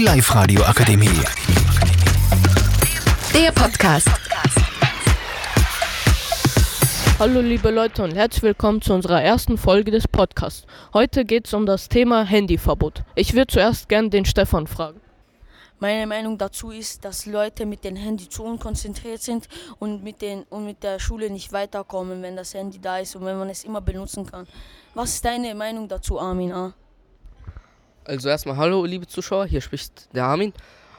Die Live-Radio Akademie. Der Podcast. Hallo liebe Leute und herzlich willkommen zu unserer ersten Folge des Podcasts. Heute geht es um das Thema Handyverbot. Ich würde zuerst gern den Stefan fragen. Meine Meinung dazu ist, dass Leute mit dem Handy zu unkonzentriert sind und mit, den, und mit der Schule nicht weiterkommen, wenn das Handy da ist und wenn man es immer benutzen kann. Was ist deine Meinung dazu, Armin A? Also erstmal hallo, liebe Zuschauer, hier spricht der Armin.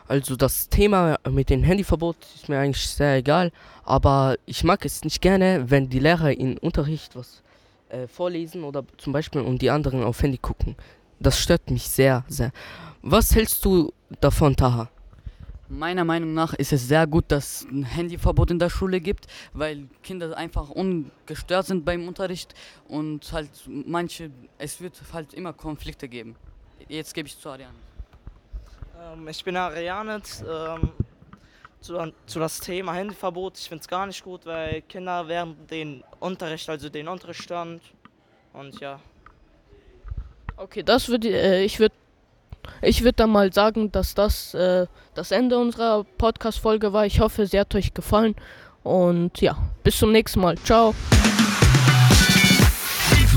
Also das Thema mit dem Handyverbot ist mir eigentlich sehr egal, aber ich mag es nicht gerne, wenn die Lehrer in Unterricht was äh, vorlesen oder zum Beispiel und die anderen auf Handy gucken. Das stört mich sehr, sehr. Was hältst du davon, Taha? Meiner Meinung nach ist es sehr gut, dass ein Handyverbot in der Schule gibt, weil Kinder einfach ungestört sind beim Unterricht und halt manche, es wird halt immer Konflikte geben. Jetzt gebe ich zu Ariane. Ähm, ich bin Arianet. Ähm, zu, zu das Thema Handyverbot, ich finde es gar nicht gut, weil Kinder während den Unterricht, also den Unterricht stören. Und ja. Okay, das würde äh, ich würde ich würde dann mal sagen, dass das äh, das Ende unserer Podcast-Folge war. Ich hoffe, sie hat euch gefallen. Und ja, bis zum nächsten Mal. Ciao.